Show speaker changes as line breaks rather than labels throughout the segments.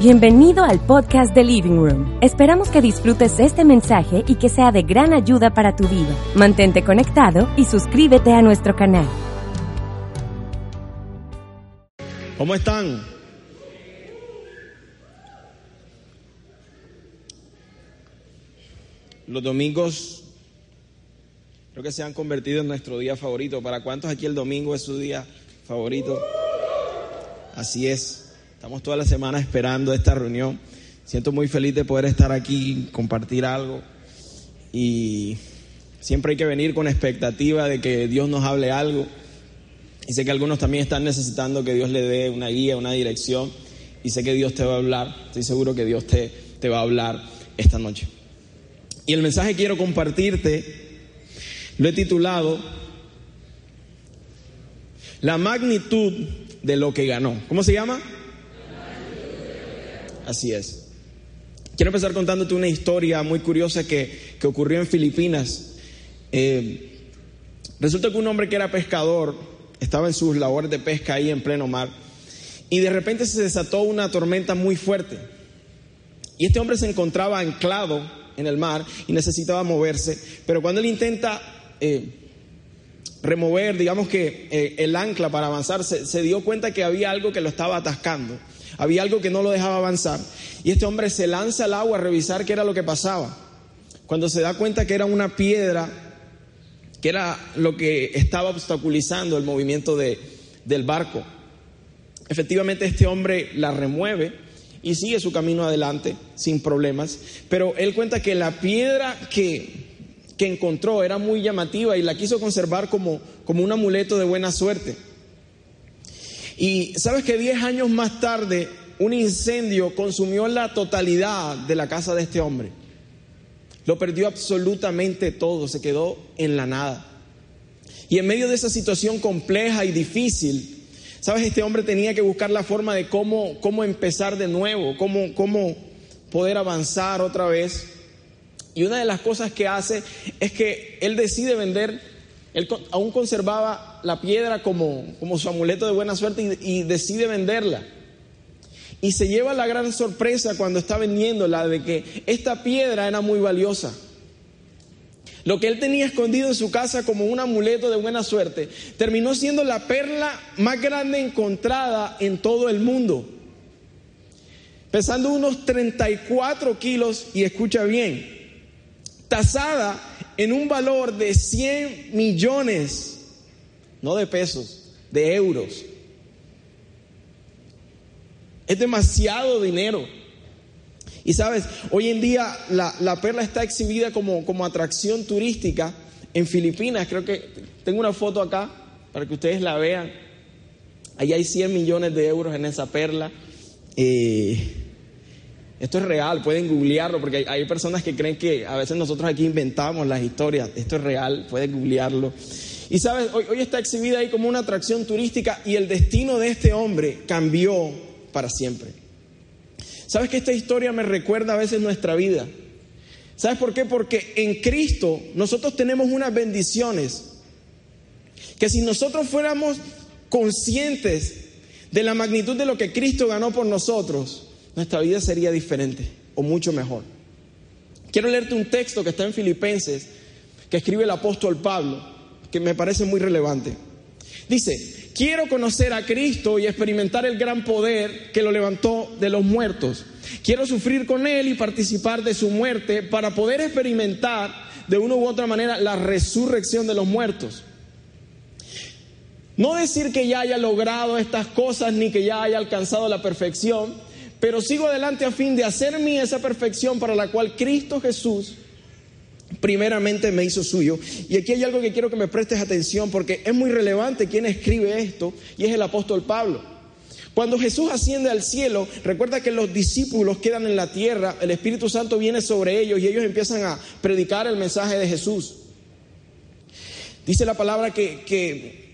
Bienvenido al podcast de Living Room. Esperamos que disfrutes este mensaje y que sea de gran ayuda para tu vida. Mantente conectado y suscríbete a nuestro canal.
¿Cómo están? Los domingos creo que se han convertido en nuestro día favorito. ¿Para cuántos aquí el domingo es su día favorito? Así es. Estamos toda la semana esperando esta reunión. Siento muy feliz de poder estar aquí, compartir algo. Y siempre hay que venir con expectativa de que Dios nos hable algo. Y sé que algunos también están necesitando que Dios le dé una guía, una dirección. Y sé que Dios te va a hablar. Estoy seguro que Dios te, te va a hablar esta noche. Y el mensaje que quiero compartirte lo he titulado La magnitud de lo que ganó. ¿Cómo se llama? Así es. Quiero empezar contándote una historia muy curiosa que, ocurrió en Filipinas. Eh, resulta que un hombre que era pescador estaba en sus labores de pesca ahí en pleno mar y de repente se desató una tormenta muy fuerte. Y este hombre se encontraba anclado en el mar y necesitaba moverse, pero cuando él intenta eh, remover, digamos que eh, el ancla para avanzar, se dio cuenta que había algo que lo estaba atascando. Había algo que no lo dejaba avanzar. Y este hombre se lanza al agua a revisar qué era lo que pasaba. Cuando se da cuenta que era una piedra, que era lo que estaba obstaculizando el movimiento de, del barco. Efectivamente este hombre la remueve y sigue su camino adelante sin problemas. Pero él cuenta que la piedra que, que encontró era muy llamativa y la quiso conservar como, como un amuleto de buena suerte. Y sabes que 10 años más tarde un incendio consumió la totalidad de la casa de este hombre. Lo perdió absolutamente todo, se quedó en la nada. Y en medio de esa situación compleja y difícil, sabes, este hombre tenía que buscar la forma de cómo, cómo empezar de nuevo, cómo, cómo poder avanzar otra vez. Y una de las cosas que hace es que él decide vender él aún conservaba la piedra como, como su amuleto de buena suerte y, decide venderla. Y se lleva la gran sorpresa cuando está vendiéndola de que esta piedra era muy valiosa. Lo que él tenía escondido en su casa como un amuleto de buena suerte terminó siendo la perla más grande encontrada en todo el mundo. Pesando unos 34 kilos, y escucha bien, tasada en un valor de 100 millones, no de pesos, de euros. Es demasiado dinero. Y sabes, hoy en día la, perla está exhibida como, como, atracción turística en Filipinas. Creo que tengo una foto acá para que ustedes la vean. Ahí hay 100 millones de euros en esa perla. Eh, esto es real, pueden googlearlo, porque hay, personas que creen que a veces nosotros aquí inventamos las historias. Esto es real, pueden googlearlo. Y sabes, hoy, hoy está exhibida ahí como una atracción turística y el destino de este hombre cambió para siempre. ¿Sabes que esta historia me recuerda a veces nuestra vida? ¿Sabes por qué? Porque en Cristo nosotros tenemos unas bendiciones que si nosotros fuéramos conscientes de la magnitud de lo que Cristo ganó por nosotros, nuestra vida sería diferente o mucho mejor. Quiero leerte un texto que está en Filipenses, que escribe el apóstol Pablo, que me parece muy relevante. Dice, quiero conocer a Cristo y experimentar el gran poder que lo levantó de los muertos. Quiero sufrir con Él y participar de su muerte para poder experimentar de una u otra manera la resurrección de los muertos. No decir que ya haya logrado estas cosas ni que ya haya alcanzado la perfección, pero sigo adelante a fin de hacer mí esa perfección para la cual Cristo Jesús primeramente me hizo suyo. Y aquí hay algo que quiero que me prestes atención porque es muy relevante quién escribe esto y es el apóstol Pablo. Cuando Jesús asciende al cielo, recuerda que los discípulos quedan en la tierra, el Espíritu Santo viene sobre ellos y ellos empiezan a predicar el mensaje de Jesús. Dice la palabra que, que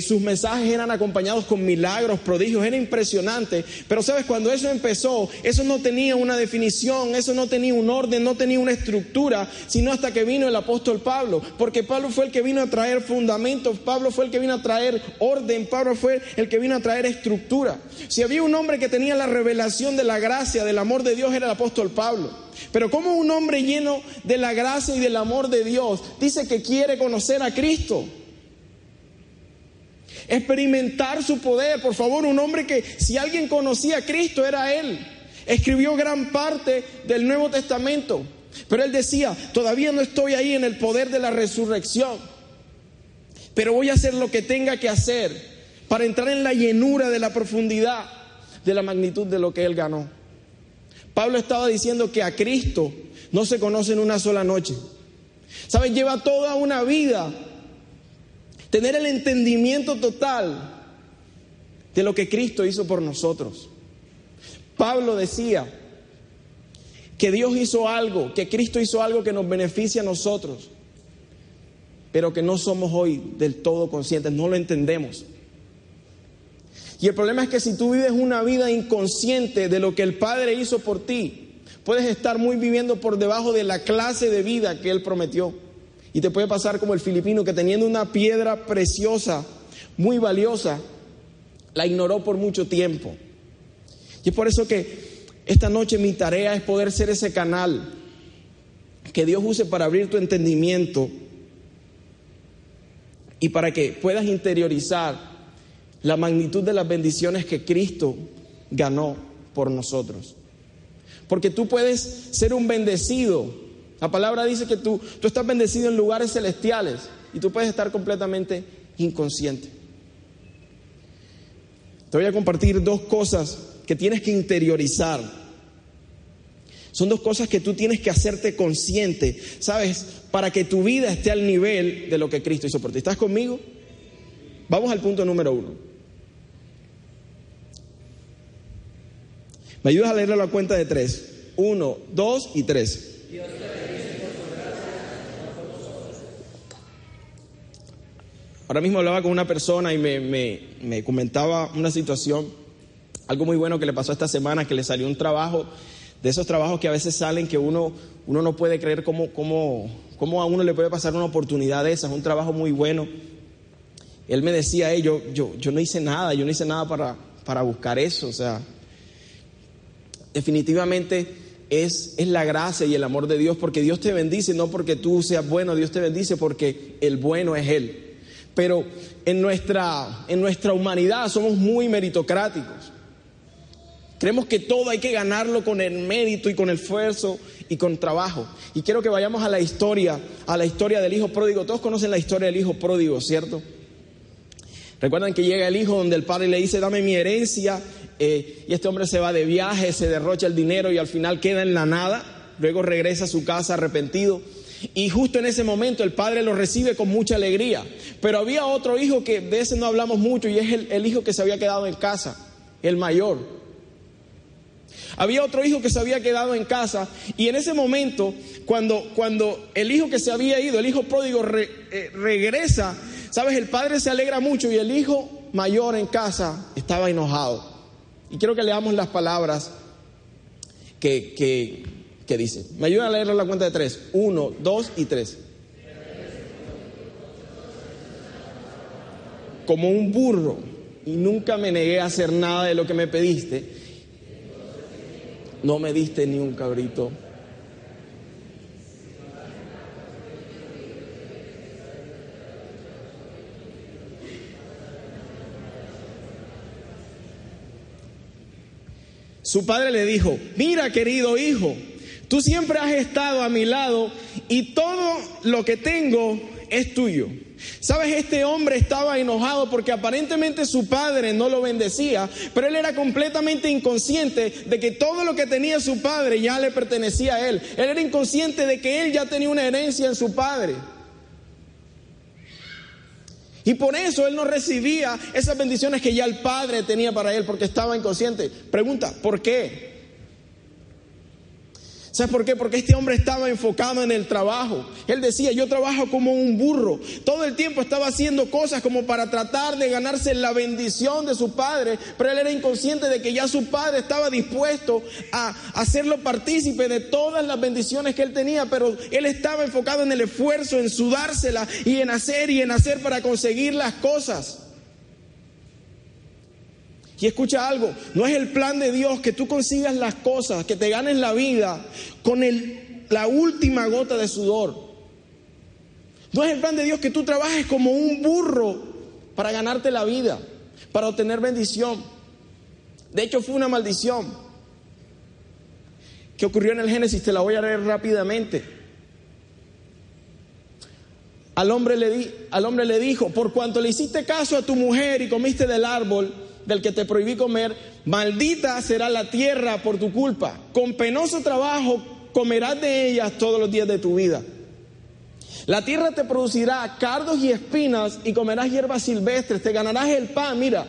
sus mensajes eran acompañados con milagros, prodigios, era impresionante. Pero sabes, cuando eso empezó, eso no tenía una definición, eso no tenía un orden, no tenía una estructura, sino hasta que vino el apóstol Pablo. Porque Pablo fue el que vino a traer fundamentos, Pablo fue el que vino a traer orden, Pablo fue el que vino a traer estructura. Si había un hombre que tenía la revelación de la gracia, del amor de Dios, era el apóstol Pablo. Pero como un hombre lleno de la gracia y del amor de Dios dice que quiere conocer a Cristo? Experimentar su poder. Por favor, un hombre que si alguien conocía a Cristo era él. Escribió gran parte del Nuevo Testamento. Pero él decía, todavía no estoy ahí en el poder de la resurrección. Pero voy a hacer lo que tenga que hacer para entrar en la llenura de la profundidad de la magnitud de lo que él ganó. Pablo estaba diciendo que a Cristo no se conoce en una sola noche. ¿Saben? Lleva toda una vida tener el entendimiento total de lo que Cristo hizo por nosotros. Pablo decía que Dios hizo algo, que Cristo hizo algo que nos beneficia a nosotros, pero que no somos hoy del todo conscientes, no lo entendemos. Y el problema es que si tú vives una vida inconsciente de lo que el Padre hizo por ti, puedes estar muy viviendo por debajo de la clase de vida que Él prometió. Y te puede pasar como el filipino que teniendo una piedra preciosa, muy valiosa, la ignoró por mucho tiempo. Y es por eso que esta noche mi tarea es poder ser ese canal que Dios use para abrir tu entendimiento y para que puedas interiorizar la magnitud de las bendiciones que Cristo ganó por nosotros. Porque tú puedes ser un bendecido la palabra dice que tú, tú estás bendecido en lugares celestiales y tú puedes estar completamente inconsciente. Te voy a compartir dos cosas que tienes que interiorizar. Son dos cosas que tú tienes que hacerte consciente, ¿sabes? Para que tu vida esté al nivel de lo que Cristo hizo por ti. ¿Estás conmigo? Vamos al punto número uno. ¿Me ayudas a leerle la cuenta de tres? Uno, dos y tres. Ahora mismo hablaba con una persona y me, comentaba una situación, algo muy bueno que le pasó esta semana, que le salió un trabajo, de esos trabajos que a veces salen que uno, uno no puede creer cómo, cómo, cómo a uno le puede pasar una oportunidad de esas, un trabajo muy bueno. Él me decía, yo, yo, yo no hice nada, yo no hice nada para, para buscar eso, o sea, definitivamente es, es, la gracia y el amor de Dios, porque Dios te bendice, no porque tú seas bueno, Dios te bendice porque el bueno es Él pero en nuestra, en nuestra humanidad somos muy meritocráticos. Creemos que todo hay que ganarlo con el mérito y con el esfuerzo y con trabajo. Y quiero que vayamos a la historia, a la historia del hijo pródigo. Todos conocen la historia del hijo pródigo, ¿cierto? Recuerdan que llega el hijo donde el padre le dice, dame mi herencia, eh, y este hombre se va de viaje, se derrocha el dinero y al final queda en la nada, luego regresa a su casa arrepentido. Y justo en ese momento el padre lo recibe con mucha alegría. Pero había otro hijo que de ese no hablamos mucho y es el, hijo que se había quedado en casa, el mayor. Había otro hijo que se había quedado en casa y en ese momento, cuando, cuando el hijo que se había ido, el hijo pródigo eh, regresa, sabes, el padre se alegra mucho y el hijo mayor en casa estaba enojado. Y quiero que leamos las palabras que, que, que dice. Me ayudan a leer la cuenta de tres. Uno, dos y tres. Como un burro y nunca me negué a hacer nada de lo que me pediste. No me diste ni un cabrito. Su padre le dijo, mira querido hijo, Tú siempre has estado a mi lado y todo lo que tengo es tuyo. Sabes, este hombre estaba enojado porque aparentemente su padre no lo bendecía, pero él era completamente inconsciente de que todo lo que tenía su padre ya le pertenecía a él. Él era inconsciente de que él ya tenía una herencia en su padre. Y por eso él no recibía esas bendiciones que ya el padre tenía para él, porque estaba inconsciente. Pregunta, ¿por qué? ¿Sabes por qué? Porque este hombre estaba enfocado en el trabajo. Él decía, yo trabajo como un burro. Todo el tiempo estaba haciendo cosas como para tratar de ganarse la bendición de su padre, pero él era inconsciente de que ya su padre estaba dispuesto a hacerlo partícipe de todas las bendiciones que él tenía, pero él estaba enfocado en el esfuerzo, en sudársela y en hacer y en hacer para conseguir las cosas. Y escucha algo, no es el plan de Dios que tú consigas las cosas, que te ganes la vida con la última gota de sudor. No es el plan de Dios que tú trabajes como un burro para ganarte la vida, para obtener bendición. De hecho, fue una maldición que ocurrió en el Génesis, te la voy a leer rápidamente. Al hombre, le di, al hombre le dijo, por cuanto le hiciste caso a tu mujer y comiste del árbol, del que te prohibí comer, maldita será la tierra por tu culpa. Con penoso trabajo comerás de ellas todos los días de tu vida. La tierra te producirá cardos y espinas y comerás hierbas silvestres, te ganarás el pan, mira,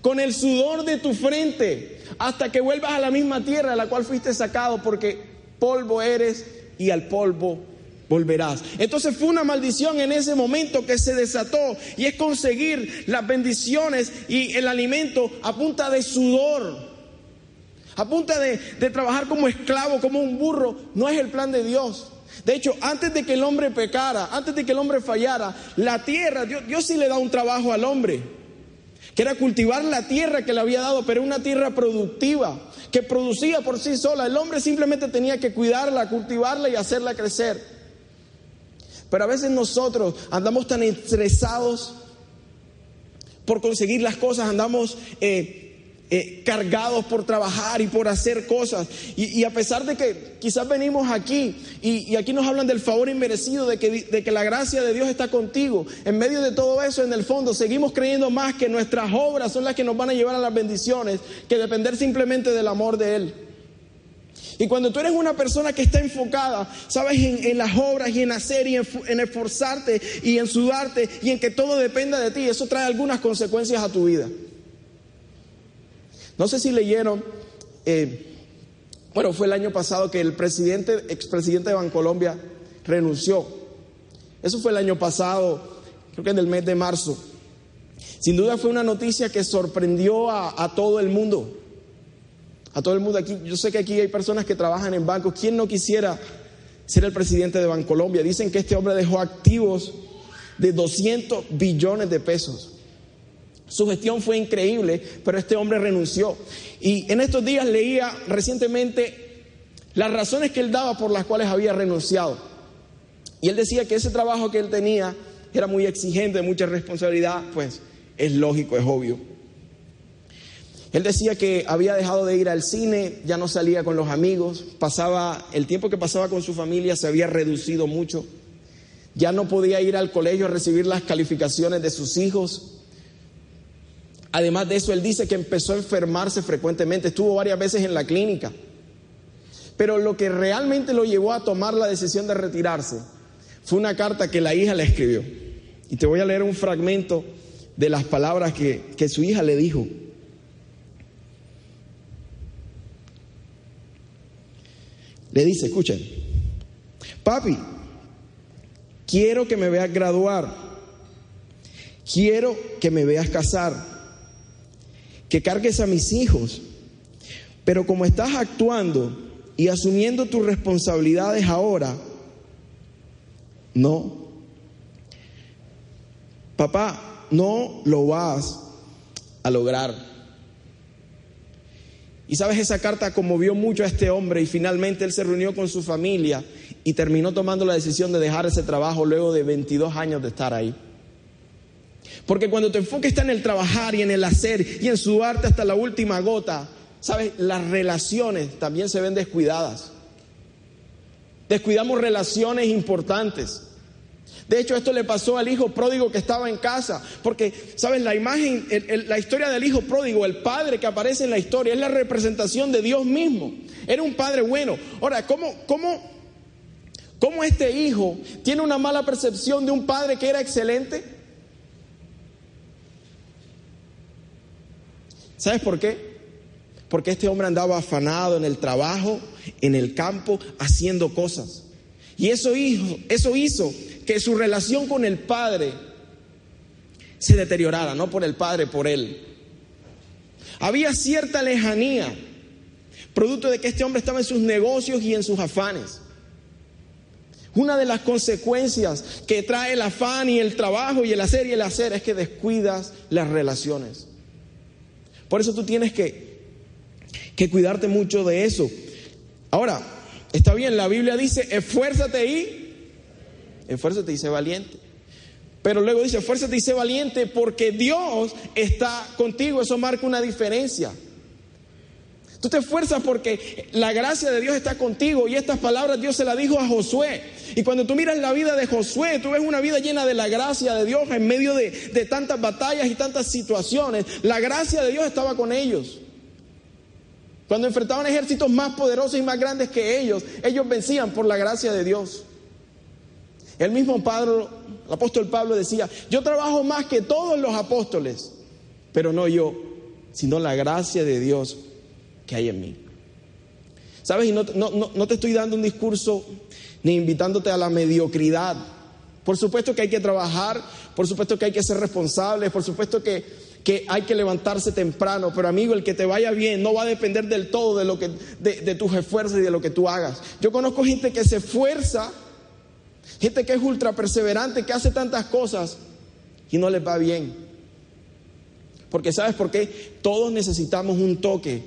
con el sudor de tu frente, hasta que vuelvas a la misma tierra de la cual fuiste sacado, porque polvo eres y al polvo volverás. Entonces fue una maldición en ese momento que se desató y es conseguir las bendiciones y el alimento a punta de sudor, a punta de, trabajar como esclavo, como un burro. No es el plan de Dios. De hecho, antes de que el hombre pecara, antes de que el hombre fallara, la tierra, Dios, Dios sí le da un trabajo al hombre, que era cultivar la tierra que le había dado, pero una tierra productiva, que producía por sí sola. El hombre simplemente tenía que cuidarla, cultivarla y hacerla crecer. Pero a veces nosotros andamos tan estresados por conseguir las cosas, andamos eh, eh, cargados por trabajar y por hacer cosas. Y, a pesar de que quizás venimos aquí y, aquí nos hablan del favor inmerecido, de que, de que la gracia de Dios está contigo, en medio de todo eso, en el fondo, seguimos creyendo más que nuestras obras son las que nos van a llevar a las bendiciones, que depender simplemente del amor de Él. Y cuando tú eres una persona que está enfocada, sabes, en, las obras y en hacer y en, esforzarte y en sudarte y en que todo dependa de ti, eso trae algunas consecuencias a tu vida. No sé si leyeron, eh, bueno, fue el año pasado que el presidente, expresidente de Bancolombia renunció. Eso fue el año pasado, creo que en el mes de marzo. Sin duda fue una noticia que sorprendió a todo el mundo a todo el mundo aquí. Yo sé que aquí hay personas que trabajan en bancos. ¿Quién no quisiera ser el presidente de Bancolombia? Dicen que este hombre dejó activos de 200 billones de pesos. Su gestión fue increíble, pero este hombre renunció. Y en estos días leía recientemente las razones que él daba por las cuales había renunciado. Y él decía que ese trabajo que él tenía era muy exigente, mucha responsabilidad, pues es lógico, es obvio. Él decía que había dejado de ir al cine, ya no salía con los amigos, pasaba el tiempo que pasaba con su familia se había reducido mucho. Ya no podía ir al colegio a recibir las calificaciones de sus hijos. Además de eso, él dice que empezó a enfermarse frecuentemente, estuvo varias veces en la clínica. Pero lo que realmente lo llevó a tomar la decisión de retirarse fue una carta que la hija le escribió. Y te voy a leer un fragmento de las palabras que, que su hija le dijo. Le dice, escuchen, papi, quiero que me veas graduar, quiero que me veas casar, que cargues a mis hijos, pero como estás actuando y asumiendo tus responsabilidades ahora, no. Papá, no lo vas a lograr. Y sabes, esa carta conmovió mucho a este hombre y finalmente él se reunió con su familia y terminó tomando la decisión de dejar ese trabajo luego de 22 años de estar ahí. Porque cuando tu enfoque está en el trabajar y en el hacer y en sudarte hasta la última gota, sabes, las relaciones también se ven descuidadas. Descuidamos relaciones importantes. De hecho, esto le pasó al hijo pródigo que estaba en casa, porque, ¿sabes? La imagen, la historia del hijo pródigo, el padre que aparece en la historia, es la representación de Dios mismo. Era un padre bueno. Ahora, ¿cómo, cómo, cómo este hijo tiene una mala percepción de un padre que era excelente? ¿Sabes por qué? porque este hombre andaba afanado en el trabajo, en el campo, haciendo cosas. Y eso hizo, eso hizo que su relación con el Padre se deteriorara, no por el Padre, por él. Había cierta lejanía, producto de que este hombre estaba en sus negocios y en sus afanes. Una de las consecuencias que trae el afán y el trabajo y el hacer y el hacer es que descuidas las relaciones. Por eso tú tienes que, que cuidarte mucho de eso. Ahora, está bien, la Biblia dice, esfuérzate y, esfuérzate y sé valiente. Pero luego dice, esfuérzate y sé valiente porque Dios está contigo. Eso marca una diferencia. Tú te esfuerzas porque la gracia de Dios está contigo y estas palabras Dios se las dijo a Josué. Y cuando tú miras la vida de Josué, tú ves una vida llena de la gracia de Dios en medio de, de tantas batallas y tantas situaciones. La gracia de Dios estaba con ellos. Cuando enfrentaban ejércitos más poderosos y más grandes que ellos, ellos vencían por la gracia de Dios. El mismo el apóstol Pablo decía, yo trabajo más que todos los apóstoles, pero no yo, sino la gracia de Dios que hay en mí. ¿Sabes? Y no, te estoy dando un discurso ni invitándote a la mediocridad. Por supuesto que hay que trabajar, por supuesto que hay que ser responsables, por supuesto que, hay que levantarse temprano, pero amigo, el que te vaya bien no va a depender del todo de, lo que, de tus esfuerzos y de lo que tú hagas. Yo conozco gente que se esfuerza, gente que es ultra perseverante, que hace tantas cosas y no les va bien. Porque sabes por qué? Todos necesitamos un toque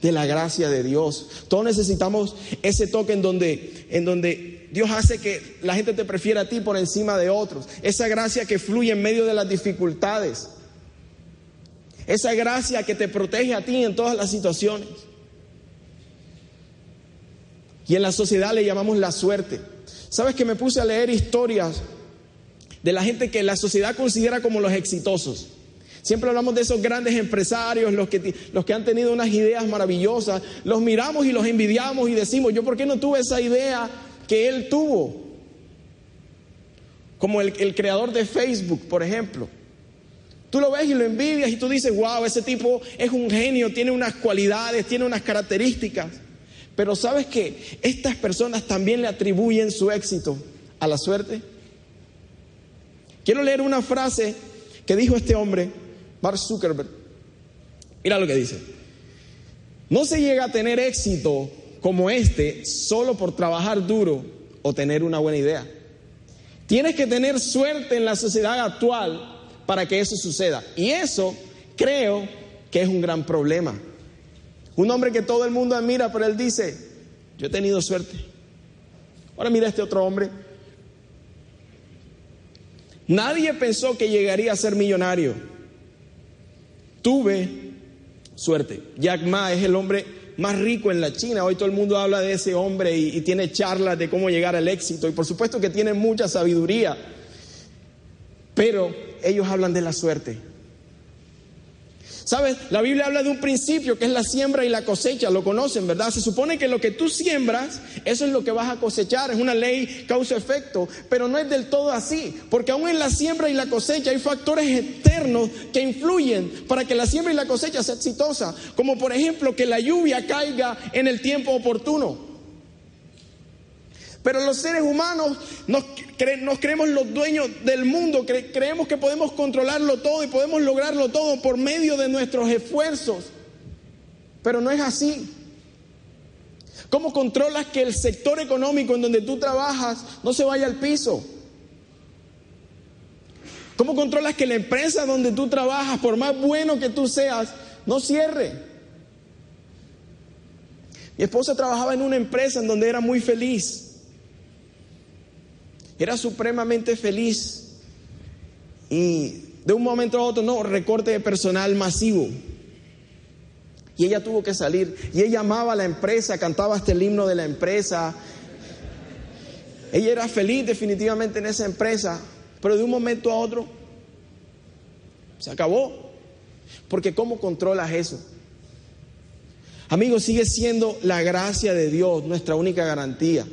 de la gracia de Dios. Todos necesitamos ese toque en donde, en donde Dios hace que la gente te prefiera a ti por encima de otros. Esa gracia que fluye en medio de las dificultades. Esa gracia que te protege a ti en todas las situaciones. Y en la sociedad le llamamos la suerte. ¿Sabes que me puse a leer historias de la gente que la sociedad considera como los exitosos? Siempre hablamos de esos grandes empresarios, los que, los que han tenido unas ideas maravillosas. Los miramos y los envidiamos y decimos, yo por qué no tuve esa idea que él tuvo? Como el, el creador de Facebook, por ejemplo. Tú lo ves y lo envidias y tú dices, wow, ese tipo es un genio, tiene unas cualidades, tiene unas características. Pero sabes que estas personas también le atribuyen su éxito a la suerte. Quiero leer una frase que dijo este hombre Mark Zuckerberg. Mira lo que dice. No se llega a tener éxito como este solo por trabajar duro o tener una buena idea. Tienes que tener suerte en la sociedad actual para que eso suceda. Y eso creo que es un gran problema. Un hombre que todo el mundo admira, pero él dice, yo he tenido suerte. Ahora mira este otro hombre. Nadie pensó que llegaría a ser millonario tuve suerte. Jack Ma es el hombre más rico en la China. Hoy todo el mundo habla de ese hombre y, tiene charlas de cómo llegar al éxito. Y por supuesto que tiene mucha sabiduría. Pero ellos hablan de la suerte. ¿Sabes? La Biblia habla de un principio que es la siembra y la cosecha, lo conocen, ¿verdad? Se supone que lo que tú siembras, eso es lo que vas a cosechar, es una ley causa-efecto, pero no es del todo así, porque aún en la siembra y la cosecha hay factores externos que influyen para que la siembra y la cosecha sea exitosa, como por ejemplo que la lluvia caiga en el tiempo oportuno. Pero los seres humanos nos, creemos los dueños del mundo, creemos que podemos controlarlo todo y podemos lograrlo todo por medio de nuestros esfuerzos. Pero no es así. ¿Cómo controlas que el sector económico en donde tú trabajas no se vaya al piso? ¿Cómo controlas que la empresa donde tú trabajas, por más bueno que tú seas, no cierre? Mi esposa trabajaba en una empresa en donde era muy feliz. Era supremamente feliz. Y de un momento a otro, no, recorte de personal masivo. Y ella tuvo que salir. Y ella amaba a la empresa, cantaba hasta el himno de la empresa. Ella era feliz definitivamente en esa empresa. Pero de un momento a otro, se acabó. Porque ¿cómo controlas eso? Amigos, sigue siendo la gracia de Dios nuestra única garantía.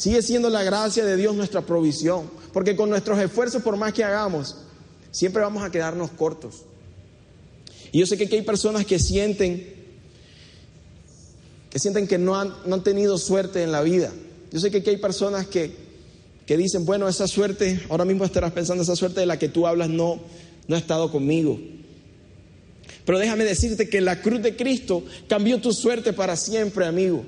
Sigue siendo la gracia de Dios nuestra provisión, porque con nuestros esfuerzos, por más que hagamos, siempre vamos a quedarnos cortos. Y yo sé que aquí hay personas que sienten que sienten que no han, no han tenido suerte en la vida. Yo sé que aquí hay personas que, que dicen, bueno, esa suerte, ahora mismo estarás pensando, esa suerte de la que tú hablas no, no ha estado conmigo. Pero déjame decirte que la cruz de Cristo cambió tu suerte para siempre, amigo.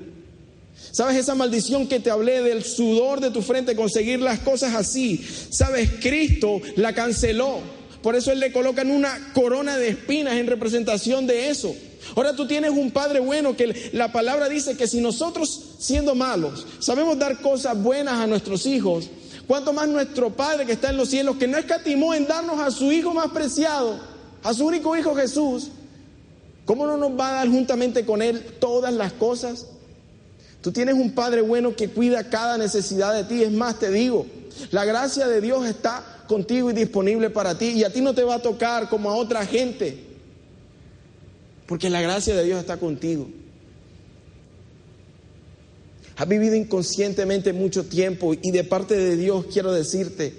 ¿Sabes esa maldición que te hablé del sudor de tu frente, conseguir las cosas así? ¿Sabes? Cristo la canceló. Por eso Él le coloca en una corona de espinas en representación de eso. Ahora tú tienes un Padre bueno que la palabra dice que si nosotros siendo malos sabemos dar cosas buenas a nuestros hijos, cuanto más nuestro Padre que está en los cielos, que no escatimó en darnos a su Hijo más preciado, a su único Hijo Jesús, ¿cómo no nos va a dar juntamente con Él todas las cosas? Tú tienes un Padre bueno que cuida cada necesidad de ti. Es más, te digo, la gracia de Dios está contigo y disponible para ti. Y a ti no te va a tocar como a otra gente. Porque la gracia de Dios está contigo. Has vivido inconscientemente mucho tiempo y de parte de Dios quiero decirte,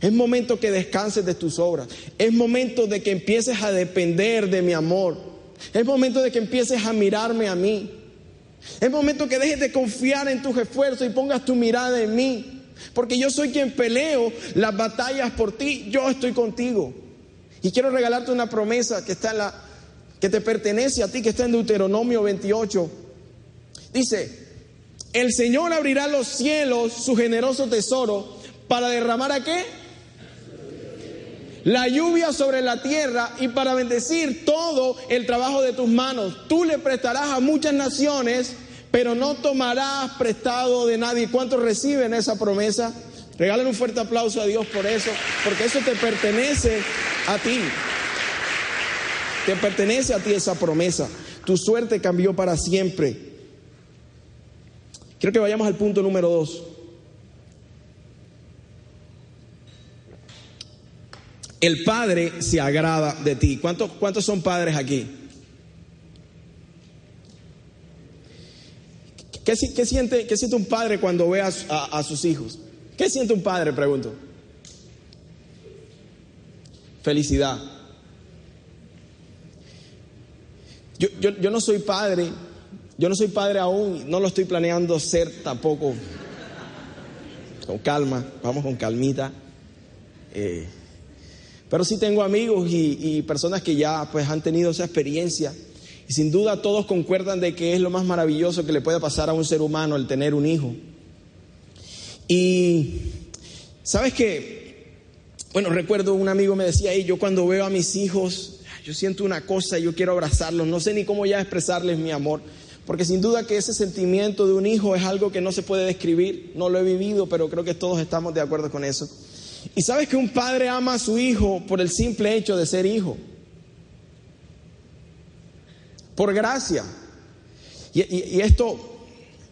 es momento que descanses de tus obras. Es momento de que empieces a depender de mi amor. Es momento de que empieces a mirarme a mí. Es momento que dejes de confiar en tus esfuerzos y pongas tu mirada en mí. Porque yo soy quien peleo las batallas por ti. Yo estoy contigo. Y quiero regalarte una promesa que está en la que te pertenece a ti, que está en Deuteronomio 28. Dice, el Señor abrirá los cielos, su generoso tesoro, para derramar a qué? La lluvia sobre la tierra y para bendecir todo el trabajo de tus manos. Tú le prestarás a muchas naciones, pero no tomarás prestado de nadie. ¿Cuántos reciben esa promesa? Regalen un fuerte aplauso a Dios por eso, porque eso te pertenece a ti. Te pertenece a ti esa promesa. Tu suerte cambió para siempre. Quiero que vayamos al punto número dos. El Padre se agrada de ti. ¿Cuántos, cuántos son padres aquí? ¿Qué, siente, qué siente, un padre cuando ve a, sus hijos? ¿Qué siente un padre? Pregunto. Felicidad. Yo, yo, no soy padre, yo no soy padre aún, no lo estoy planeando ser tampoco. Con calma, vamos con calmita. Eh, pero sí tengo amigos y, y, personas que ya pues han tenido esa experiencia y sin duda todos concuerdan de que es lo más maravilloso que le puede pasar a un ser humano el tener un hijo. Y sabes que, bueno, recuerdo un amigo me decía, y yo cuando veo a mis hijos yo siento una cosa, yo quiero abrazarlos, no sé ni cómo ya expresarles mi amor, porque sin duda que ese sentimiento de un hijo es algo que no se puede describir, no lo he vivido, pero creo que todos estamos de acuerdo con eso. Y sabes que un padre ama a su hijo por el simple hecho de ser hijo, por gracia. Y, esto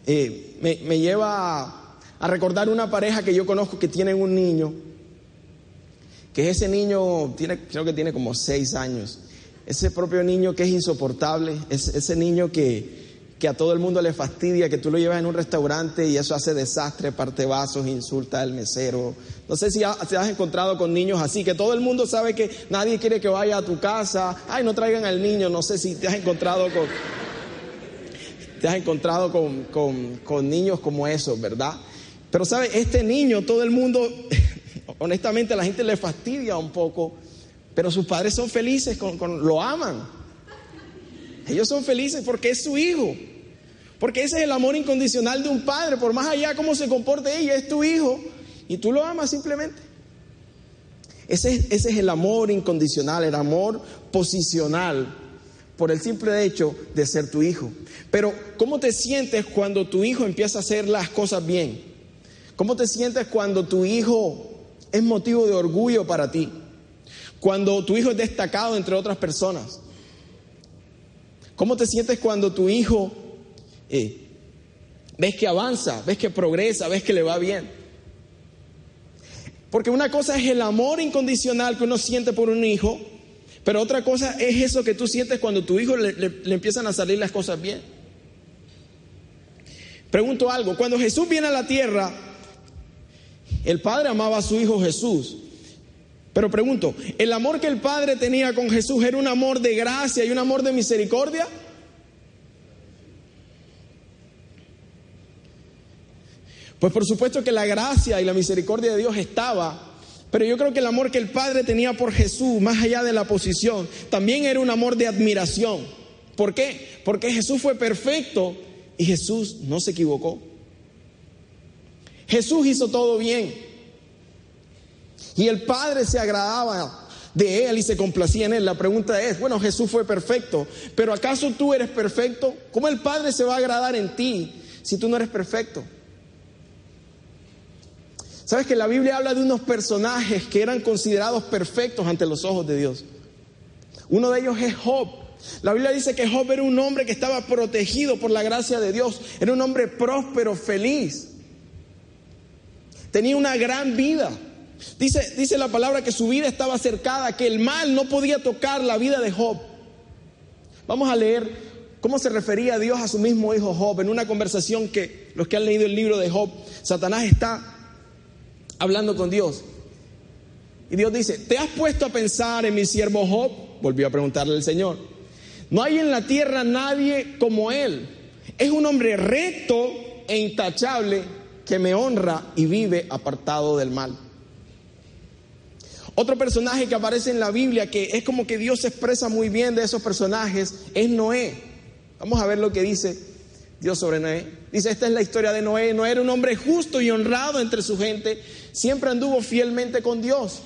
eh, me, lleva a, recordar una pareja que yo conozco que tienen un niño que ese niño tiene, creo que tiene como seis años, ese propio niño que es insoportable, ese niño que, a todo el mundo le fastidia, que tú lo llevas en un restaurante y eso hace desastre, parte vasos, insulta al mesero. No sé si te has encontrado con niños así, que todo el mundo sabe que nadie quiere que vaya a tu casa, ay, no traigan al niño, no sé si te has encontrado con, te has encontrado con, con, con niños como esos, ¿verdad? Pero sabe, este niño, todo el mundo honestamente a la gente le fastidia un poco, pero sus padres son felices, con, lo aman. Ellos son felices porque es su hijo. Porque ese es el amor incondicional de un padre, por más allá cómo se comporte ella, es tu hijo y tú lo amas simplemente. Ese, ese es el amor incondicional, el amor posicional por el simple hecho de ser tu hijo. Pero ¿cómo te sientes cuando tu hijo empieza a hacer las cosas bien? ¿Cómo te sientes cuando tu hijo es motivo de orgullo para ti. Cuando tu hijo es destacado entre otras personas. ¿Cómo te sientes cuando tu hijo ves que avanza, ves que progresa, ves que le va bien? Porque una cosa es el amor incondicional que uno siente por un hijo, pero otra cosa es eso que tú sientes cuando tu hijo le empiezan a salir las cosas bien. Pregunto algo, cuando Jesús viene a la tierra, el Padre amaba a su Hijo Jesús. Pero pregunto, ¿el amor que el Padre tenía con Jesús era un amor de gracia y un amor de misericordia? Pues por supuesto que la gracia y la misericordia de Dios estaba, pero yo creo que el amor que el Padre tenía por Jesús, más allá de la posición, también era un amor de admiración. ¿Por qué? Porque Jesús fue perfecto y Jesús no se equivocó. Jesús hizo todo bien. Y el Padre se agradaba de él y se complacía en él. La pregunta es, bueno, Jesús fue perfecto, pero ¿acaso tú eres perfecto? ¿Cómo el Padre se va a agradar en ti si tú no eres perfecto? Sabes que la Biblia habla de unos personajes que eran considerados perfectos ante los ojos de Dios. Uno de ellos es Job. La Biblia dice que Job era un hombre que estaba protegido por la gracia de Dios. Era un hombre próspero, feliz. Tenía una gran vida. Dice, dice la palabra que su vida estaba cercada, que el mal no podía tocar la vida de Job. Vamos a leer cómo se refería Dios a su mismo hijo Job en una conversación que los que han leído el libro de Job, Satanás está hablando con Dios. Y Dios dice, ¿te has puesto a pensar en mi siervo Job? Volvió a preguntarle el Señor. No hay en la tierra nadie como él. Es un hombre recto e intachable que me honra y vive apartado del mal. Otro personaje que aparece en la Biblia que es como que Dios se expresa muy bien de esos personajes es Noé. Vamos a ver lo que dice Dios sobre Noé. Dice, esta es la historia de Noé. Noé era un hombre justo y honrado entre su gente. Siempre anduvo fielmente con Dios.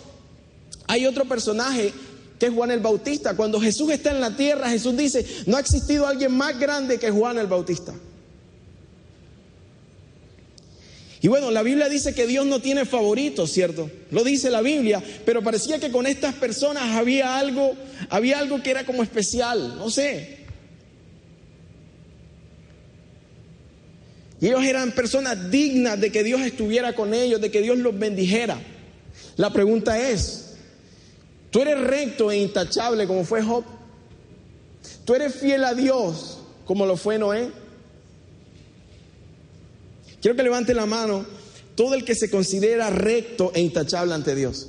Hay otro personaje que es Juan el Bautista. Cuando Jesús está en la tierra, Jesús dice, no ha existido alguien más grande que Juan el Bautista. Y bueno, la Biblia dice que Dios no tiene favoritos, ¿cierto? Lo dice la Biblia, pero parecía que con estas personas había algo, había algo que era como especial, no sé. Y ellos eran personas dignas de que Dios estuviera con ellos, de que Dios los bendijera. La pregunta es, ¿tú eres recto e intachable como fue Job? ¿Tú eres fiel a Dios como lo fue Noé? Quiero que levante la mano todo el que se considera recto e intachable ante Dios.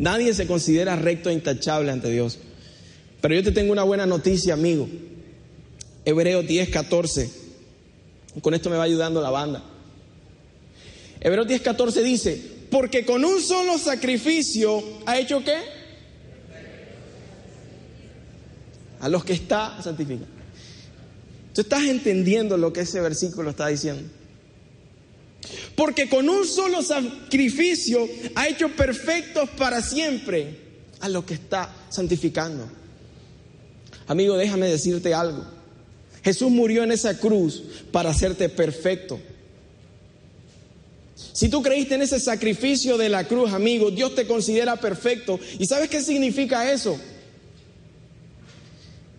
Nadie se considera recto e intachable ante Dios. Pero yo te tengo una buena noticia, amigo. Hebreos 10, 14. Con esto me va ayudando la banda. Hebreos 10, 14 dice, porque con un solo sacrificio ha hecho qué? A los que está santificado. ¿Tú estás entendiendo lo que ese versículo está diciendo? Porque con un solo sacrificio ha hecho perfectos para siempre a lo que está santificando. Amigo, déjame decirte algo. Jesús murió en esa cruz para hacerte perfecto. Si tú creíste en ese sacrificio de la cruz, amigo, Dios te considera perfecto. ¿Y sabes qué significa eso?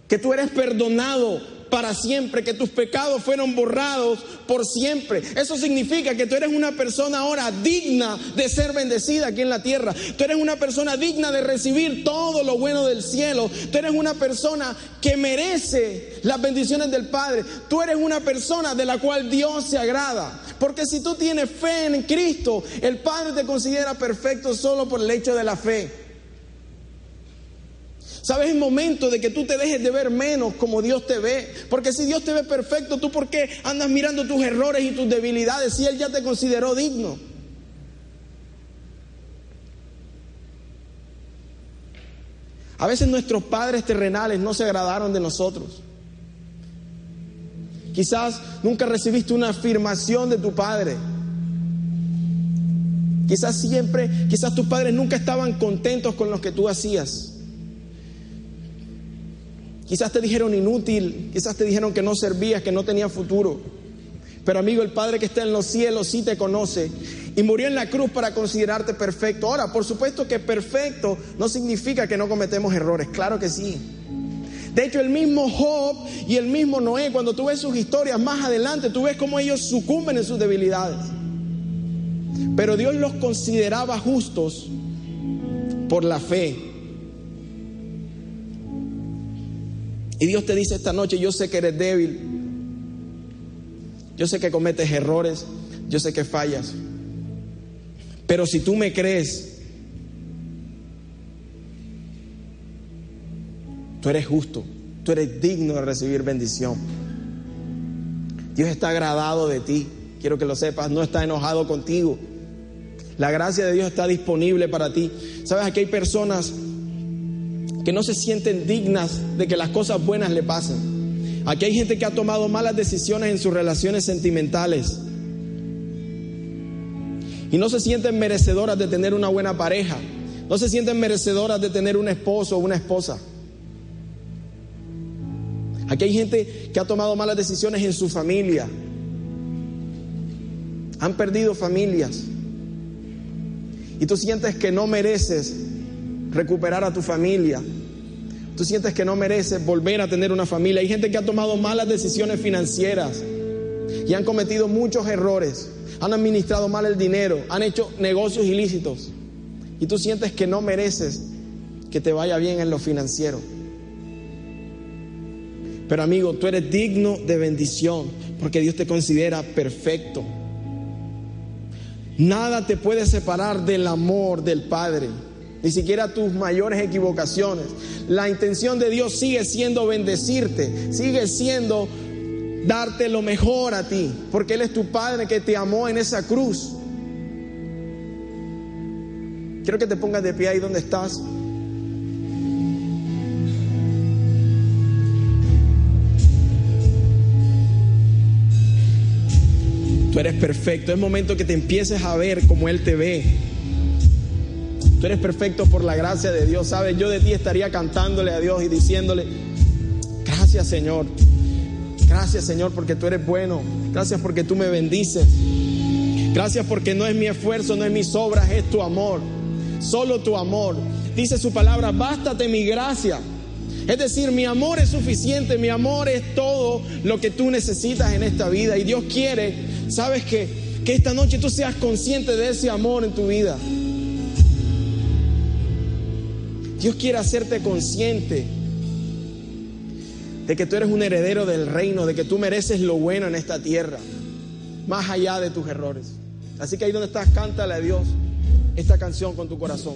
Que tú eres perdonado para siempre, que tus pecados fueron borrados por siempre. Eso significa que tú eres una persona ahora digna de ser bendecida aquí en la tierra. Tú eres una persona digna de recibir todo lo bueno del cielo. Tú eres una persona que merece las bendiciones del Padre. Tú eres una persona de la cual Dios se agrada. Porque si tú tienes fe en Cristo, el Padre te considera perfecto solo por el hecho de la fe. ¿Sabes? el momento de que tú te dejes de ver menos como Dios te ve. Porque si Dios te ve perfecto, ¿tú por qué andas mirando tus errores y tus debilidades si Él ya te consideró digno? A veces nuestros padres terrenales no se agradaron de nosotros. Quizás nunca recibiste una afirmación de tu padre. Quizás siempre, quizás tus padres nunca estaban contentos con lo que tú hacías. Quizás te dijeron inútil, quizás te dijeron que no servías, que no tenía futuro. Pero amigo, el Padre que está en los cielos sí te conoce y murió en la cruz para considerarte perfecto. Ahora, por supuesto que perfecto no significa que no cometemos errores, claro que sí. De hecho, el mismo Job y el mismo Noé, cuando tú ves sus historias más adelante, tú ves cómo ellos sucumben en sus debilidades. Pero Dios los consideraba justos por la fe Y Dios te dice esta noche, yo sé que eres débil, Yo sé que cometes errores, yo sé que fallas. Pero si tú me crees, tú eres justo, tú eres digno de recibir bendición. Dios está agradado de ti, quiero que lo sepas, no está enojado contigo. La gracia de Dios está disponible para ti. Sabes, aquí hay personas que no se sienten dignas de que las cosas buenas le pasen. Aquí hay gente que ha tomado malas decisiones en sus relaciones sentimentales y no se sienten merecedoras de tener una buena pareja, no se sienten merecedoras de tener un esposo o una esposa. Aquí hay gente que ha tomado malas decisiones en su familia, han perdido familias y tú sientes que no mereces recuperar a tu familia. Tú sientes que no mereces volver a tener una familia. Hay gente que ha tomado malas decisiones financieras y han cometido muchos errores. Han administrado mal el dinero, han hecho negocios ilícitos. Y tú sientes que no mereces que te vaya bien en lo financiero. Pero amigo, tú eres digno de bendición porque Dios te considera perfecto. Nada te puede separar del amor del Padre ni siquiera tus mayores equivocaciones. La intención de Dios sigue siendo bendecirte, sigue siendo darte lo mejor a ti, porque Él es tu Padre que te amó en esa cruz. Quiero que te pongas de pie ahí donde estás. Tú eres perfecto. Es momento que te empieces a ver como Él te ve. Tú eres perfecto por la gracia de Dios. Sabes, yo de ti estaría cantándole a Dios y diciéndole, gracias Señor. Gracias Señor porque tú eres bueno. Gracias porque tú me bendices. Gracias porque no es mi esfuerzo, no es mis obras, es tu amor. Solo tu amor. Dice su palabra, bástate mi gracia. Es decir, mi amor es suficiente, mi amor es todo lo que tú necesitas en esta vida. Y Dios quiere, sabes que, que esta noche tú seas consciente de ese amor en tu vida. Dios quiere hacerte consciente de que tú eres un heredero del reino, de que tú mereces lo bueno en esta tierra, más allá de tus errores. Así que ahí donde estás, cántale a Dios esta canción con tu corazón.